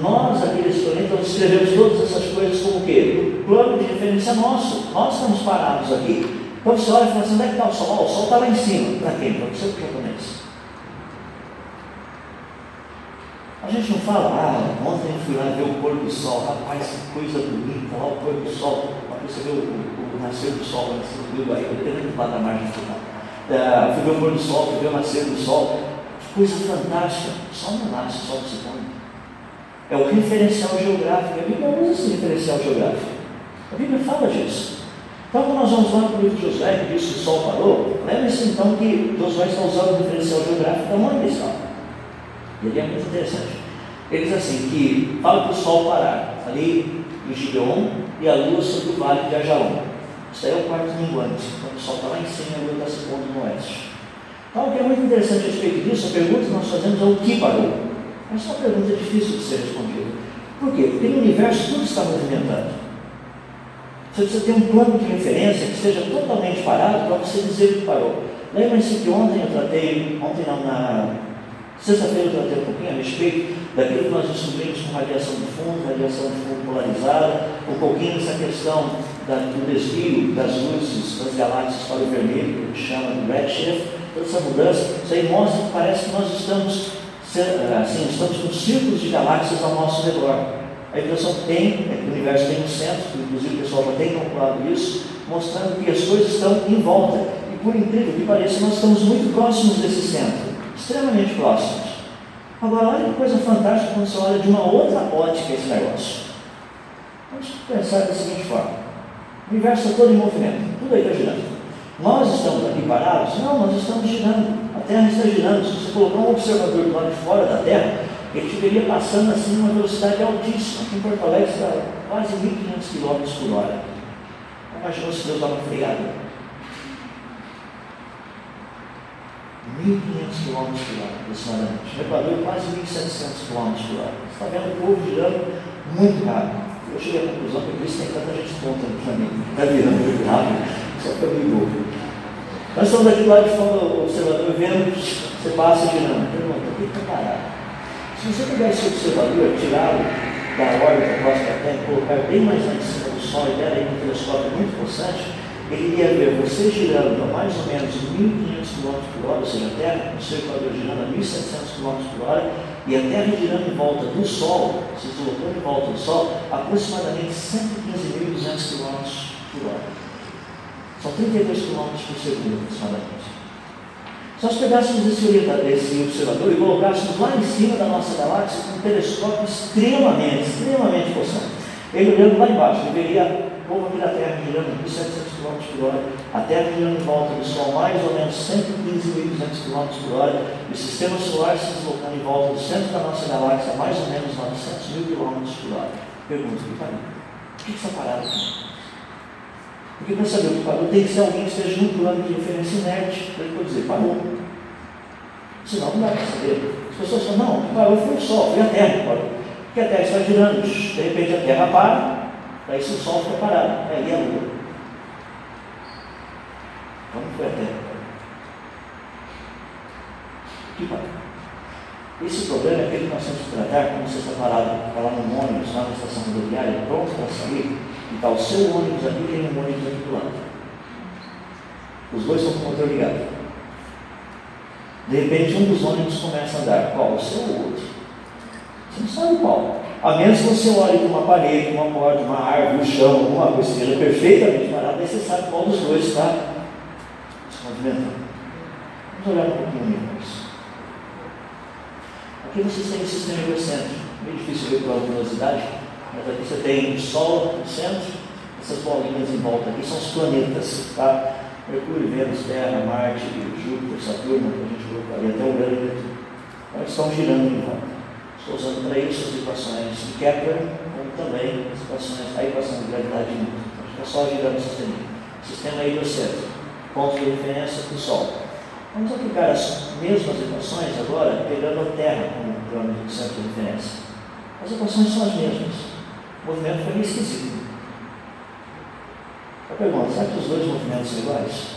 B: nós, aqueles planetas, escrevemos todas essas coisas como o quê? O plano de referência nosso. Nós estamos parados aqui. Então você olha e fala assim, onde é que está o sol? o sol está lá em cima. Para quem? Para você ou japonês? A gente não fala, ah, ontem eu fui lá ver o pôr do sol, rapaz, que coisa bonita, lá o pôr do sol, você vê o, o, o nascer do sol cima do Rio Bahia, dependendo do patamar de final. É, fui ver o pôr do sol, fui ver o nascer do sol, que coisa fantástica. O sol não nasce, o sol se põe. É o referencial geográfico. A Bíblia usa esse referencial geográfico. A Bíblia fala disso. Então, quando nós vamos lá para o livro de Josué, que diz que o sol parou, lembre-se então que Josué está usando o referencial geográfico da mãe está. Ele é muito interessante. Ele diz assim, que fala para o sol parar, ali em Gibeon, e a lua sobre o vale de Ajalon. Isso aí é o quarto minguante, quando o sol está lá em cima e a lua está se pondo no oeste. Então, o que é muito interessante a respeito disso, a pergunta que nós fazemos é o que parou. Essa é uma pergunta difícil de ser respondida. Por quê? Porque no universo tudo está movimentando. Você precisa ter um plano de referência que esteja totalmente parado para você dizer que parou. Lembre-se que ontem eu tratei, ontem não, na sexta-feira eu tratei um pouquinho a respeito daquilo que nós descobrimos com radiação de fundo, radiação de fundo polarizada, um pouquinho dessa questão da, do desvio das luzes das galáxias para o vermelho, que chama de redshift, toda essa mudança, isso aí mostra que parece que nós estamos assim, estamos com círculos de galáxias ao nosso redor. A que tem é o universo tem um centro, inclusive o pessoal já tem calculado isso, mostrando que as coisas estão em volta. E por incrível que pareça, nós estamos muito próximos desse centro, extremamente próximos. Agora, olha que coisa fantástica quando você olha de uma outra ótica esse negócio. Vamos pensar da seguinte forma: o universo está todo em movimento, tudo aí está girando. Nós estamos aqui parados? Não, nós estamos girando. Terra está girando. Se você colocar um observador do lado de fora da Terra, ele estiveria passando assim numa velocidade altíssima. Aqui em Porto Alegre está quase 1.500 km por hora. Imaginou se Deus dava freada? 1.500 km por hora, aproximadamente. Equador, quase 1.700 km por hora. Você está vendo o povo girando muito rápido. Eu cheguei à conclusão que por isso tem tanta gente contra no planeta. Está virando muito rápido, só que eu me envolvo. Nós estamos aqui lá de fora, observador vendo, você passa girando. Pergunta, por que está parado? Se você pegar esse observador, tirá-lo da órbita próxima da Terra e colocar bem mais lá em cima do Sol e der aí um telescópio muito possante, ele ia ver você girando a mais ou menos 1.500 km por hora, ou seja, a Terra, o seu equador girando a 1.700 km por hora, e a Terra girando em volta do Sol, se deslocando em volta do Sol, aproximadamente 115.200 km por hora. São 32 km por segundo, aproximadamente. Se nós pegássemos esse, observador e colocássemos lá em cima da nossa galáxia com um telescópio extremamente, extremamente possante, ele olhando lá embaixo, ele veria o povo aqui da Terra girando 1.700 km por hora, a Terra girando em volta do Sol mais ou menos 115.200 km por hora, e o sistema solar se deslocando em volta do centro da nossa galáxia mais ou menos 900 mil km por hora. Pergunta, que pariu. Por que está parado aqui? Porque para saber o que parou, tem que ser alguém que esteja num plano de referência inerte, para ele poder dizer, parou. Senão não dá para saber. As pessoas falam, não, o que parou foi o Sol, foi a Terra parou. Porque a Terra está girando, de repente a Terra para, daí se o Sol fica parado, aí é a Lua. Então não foi a Terra. Que parou. Esse problema é aquele que nós temos que tratar quando você está parado, lá no ônibus, lá na estação rodoviária, pronto para sair, e está o seu ônibus aqui e tem um ônibus aqui do lado. Os dois estão com o motor ligado. De repente, um dos ônibus começa a andar. Qual? O seu ou outro? Você não sabe qual. A menos que você olhe para uma parede, uma porta, uma árvore, um chão, alguma coisa esteja perfeitamente parada, aí você sabe qual dos dois está Vamos olhar um pouquinho universo. Aqui vocês têm o sistema egocêntrico. Meio difícil ver pela luminosidade, mas aqui você tem o Sol no centro, essas bolinhas em volta aqui são os planetas, tá? Mercúrio, Vênus, Terra, Marte, Júpiter, Saturno, que a gente colocou ali até o grande. Então, estão girando em volta. Estou usando para isso as equações de Kepler, como também as equações, a equação de gravidade de Newton. Então, fica só girando o sistema. O sistema é heliocêntrico, ponto de referência do Sol. Vamos aplicar as mesmas equações agora, pegando a Terra como plano de centro de referência. As equações são as mesmas. O movimento foi meio esquisito. Eu pergunto, será que os dois movimentos são iguais?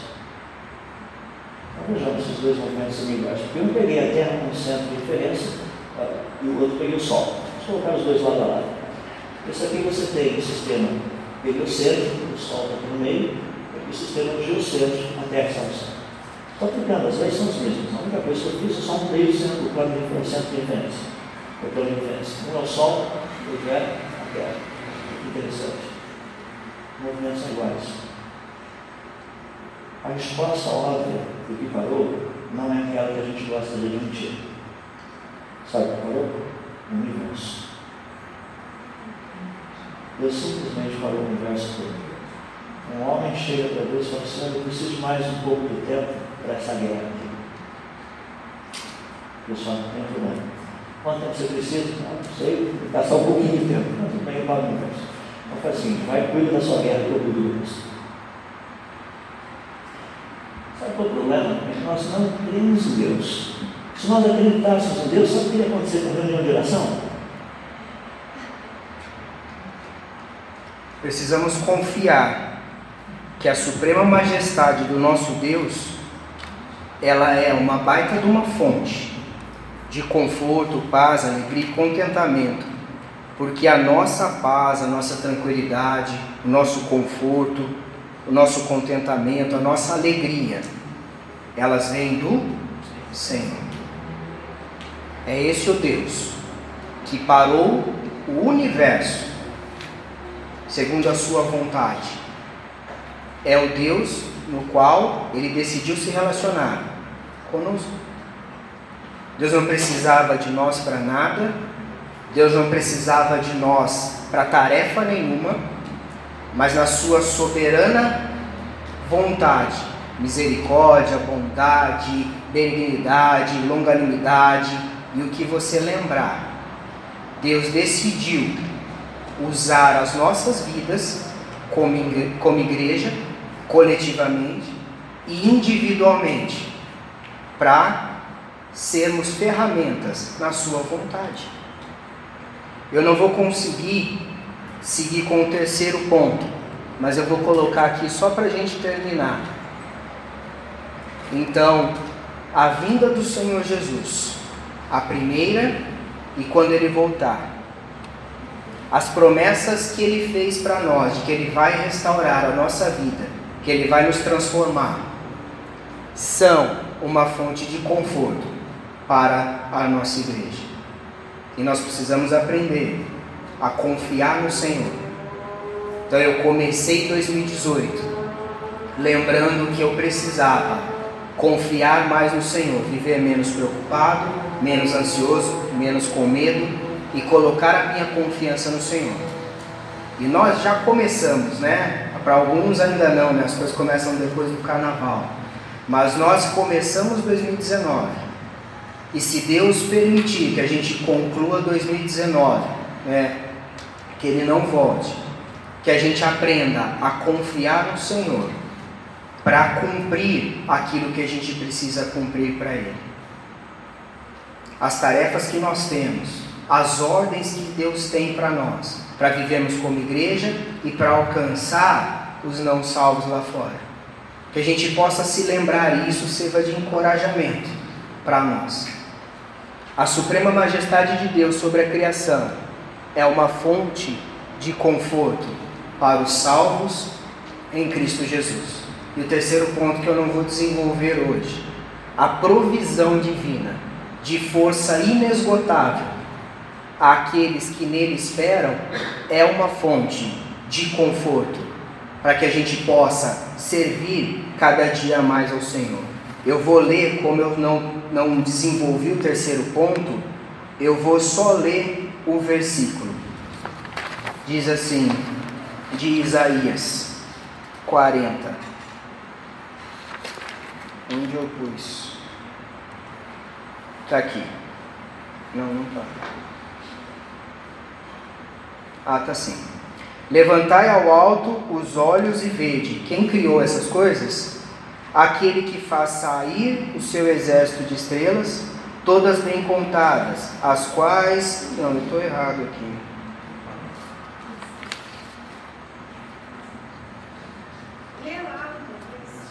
B: Então vejamos se os dois movimentos são iguais. Porque eu peguei a Terra como centro de referência uh, e o outro peguei o Sol. Vamos colocar os dois lado a lado. Esse aqui você tem o sistema heliocêntrico, o Sol está aqui no meio, e sistema a Terra está no centro. Estou aplicando, as leis são as mesmas. A única coisa que eu fiz é só um meio centro do plano de centro de referência. O plano de referência. Um é o Sol, o outro é a Terra. Interessante movimentos são iguais. A resposta óbvia do que parou não é aquela que a gente gosta de admitir. Sabe o que parou? O universo. Deus simplesmente parou o universo todo. Um homem chega para Deus e fala assim, eu preciso mais um pouco de tempo para essa guerra aqui. Deus fala, não tem problema. Quanto tempo você precisa? Não, sei, passar um pouquinho de tempo. Não, tudo bem, eu paro o universo. Então faz assim, vai cuida da sua guerra que eu cuido Sabe qual é o problema? É que nós não cremos em Deus. Se nós acreditássemos em Deus, sabe o que ia acontecer com a reunião de oração?
A: Precisamos confiar que a suprema majestade do nosso Deus, ela é uma baita de uma fonte de conforto, paz, alegria e contentamento porque a nossa paz, a nossa tranquilidade, o nosso conforto, o nosso contentamento, a nossa alegria, elas vêm do Senhor. É esse o Deus que parou o universo segundo a sua vontade. É o Deus no qual ele decidiu se relacionar conosco. Deus não precisava de nós para nada, Deus não precisava de nós para tarefa nenhuma, mas na sua soberana vontade, misericórdia, bondade, benignidade, longanimidade e o que você lembrar, Deus decidiu usar as nossas vidas como igreja, coletivamente e individualmente, para sermos ferramentas na sua vontade. Eu não vou conseguir seguir com o terceiro ponto, mas eu vou colocar aqui só para a gente terminar. Então, a vinda do Senhor Jesus, a primeira e quando ele voltar, as promessas que ele fez para nós, de que ele vai restaurar a nossa vida, que ele vai nos transformar, são uma fonte de conforto para a nossa igreja. E nós precisamos aprender a confiar no Senhor. Então eu comecei 2018 lembrando que eu precisava confiar mais no Senhor, viver menos preocupado, menos ansioso, menos com medo e colocar a minha confiança no Senhor. E nós já começamos, né? Para alguns ainda não, né? As coisas começam depois do carnaval. Mas nós começamos 2019 e se Deus permitir que a gente conclua 2019, né, que Ele não volte, que a gente aprenda a confiar no Senhor para cumprir aquilo que a gente precisa cumprir para Ele. As tarefas que nós temos, as ordens que Deus tem para nós, para vivermos como igreja e para alcançar os não salvos lá fora. Que a gente possa se lembrar isso, sirva de encorajamento para nós. A suprema majestade de Deus sobre a criação é uma fonte de conforto para os salvos em Cristo Jesus. E o terceiro ponto que eu não vou desenvolver hoje, a provisão divina de força inesgotável àqueles que nele esperam é uma fonte de conforto para que a gente possa servir cada dia mais ao Senhor. Eu vou ler, como eu não, não desenvolvi o terceiro ponto, eu vou só ler o versículo. Diz assim, de Isaías 40. Onde eu pus? Está aqui. Não, não está. Está sim. Levantai ao alto os olhos e vede. Quem criou essas coisas? Aquele que faz sair o seu exército de estrelas, todas bem contadas, as quais. Não, eu estou errado aqui.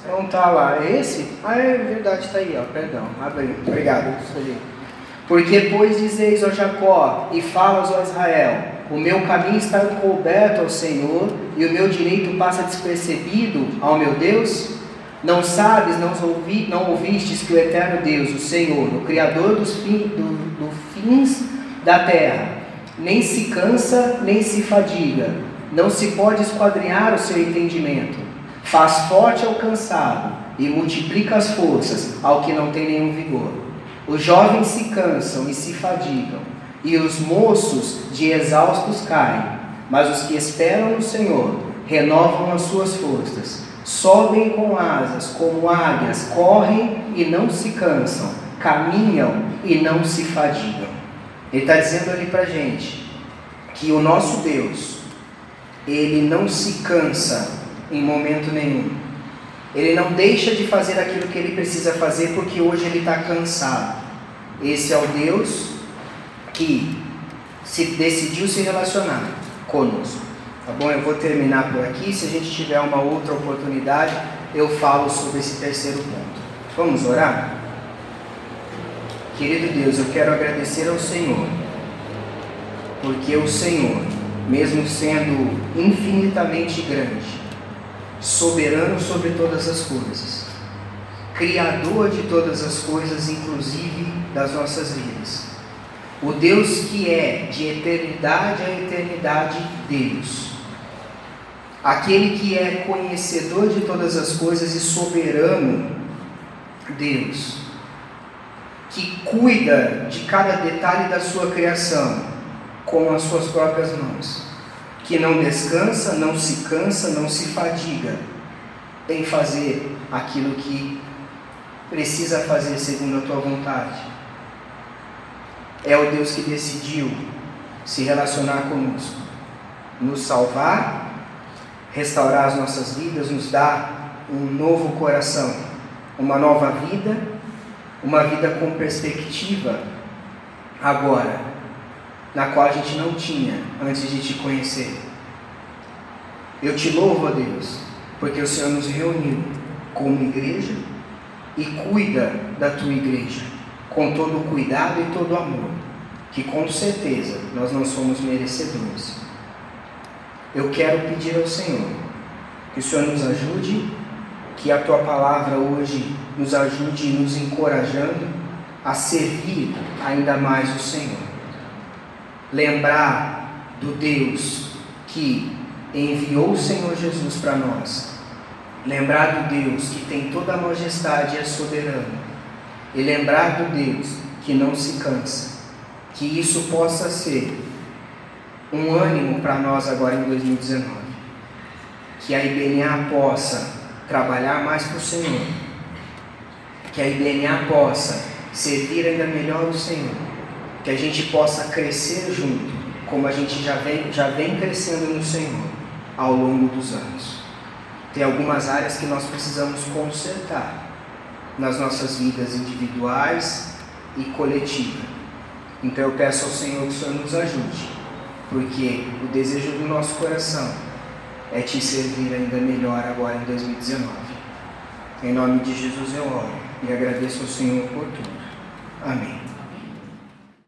A: Não está lá. É esse? Ah, é verdade, está aí, ó. Perdão. Obrigado. Porque, pois, dizeis ao Jacó e falas ao Israel: O meu caminho está encoberto ao Senhor e o meu direito passa despercebido ao meu Deus? Não sabes, não, ouvi, não ouvistes que o eterno Deus, o Senhor, o Criador dos, do, do fins da terra, nem se cansa, nem se fadiga, não se pode esquadrinhar o seu entendimento Faz forte ao cansado e multiplica as forças ao que não tem nenhum vigor. Os jovens se cansam e se fadigam, e os moços de exaustos caem, mas os que esperam no Senhor renovam as suas forças, sobem com asas como águias, correm e não se cansam, caminham e não se fadigam. Ele está dizendo ali para gente que o nosso Deus, ele não se cansa em momento nenhum. Ele não deixa de fazer aquilo que ele precisa fazer porque hoje ele está cansado. Esse é o Deus que se decidiu se relacionar conosco. Tá bom? Eu vou terminar por aqui. Se a gente tiver uma outra oportunidade, eu falo sobre esse terceiro ponto. Vamos orar? Querido Deus, eu quero agradecer ao Senhor, porque o Senhor, mesmo sendo infinitamente grande, soberano sobre todas as coisas, criador de todas as coisas, inclusive das nossas vidas. O Deus que é de eternidade a eternidade, Deus. Aquele que é conhecedor de todas as coisas e soberano, Deus. Que cuida de cada detalhe da sua criação com as suas próprias mãos que não descansa, não se cansa, não se fadiga em fazer aquilo que precisa fazer segundo a tua vontade. É o Deus que decidiu se relacionar conosco, nos salvar, restaurar as nossas vidas, nos dar um novo coração, uma nova vida, uma vida com perspectiva agora na qual a gente não tinha antes de te conhecer. Eu te louvo, a Deus, porque o Senhor nos reuniu como igreja e cuida da tua igreja com todo o cuidado e todo o amor, que com certeza nós não somos merecedores. Eu quero pedir ao Senhor que o Senhor nos ajude, que a tua palavra hoje nos ajude nos encorajando a servir ainda mais o Senhor. Lembrar do Deus que enviou o Senhor Jesus para nós, lembrar do Deus que tem toda a majestade e é soberano, e lembrar do Deus que não se cansa, que isso possa ser um ânimo para nós agora em 2019, que a IBNA possa trabalhar mais para o Senhor, que a IBNA possa servir ainda melhor o Senhor que a gente possa crescer junto, como a gente já vem, já vem crescendo no Senhor ao longo dos anos. Tem algumas áreas que nós precisamos consertar nas nossas vidas individuais e coletivas. Então eu peço ao Senhor que o Senhor nos ajude, porque o desejo do nosso coração é te servir ainda melhor agora em 2019. Em nome de Jesus eu oro e agradeço ao Senhor por tudo. Amém.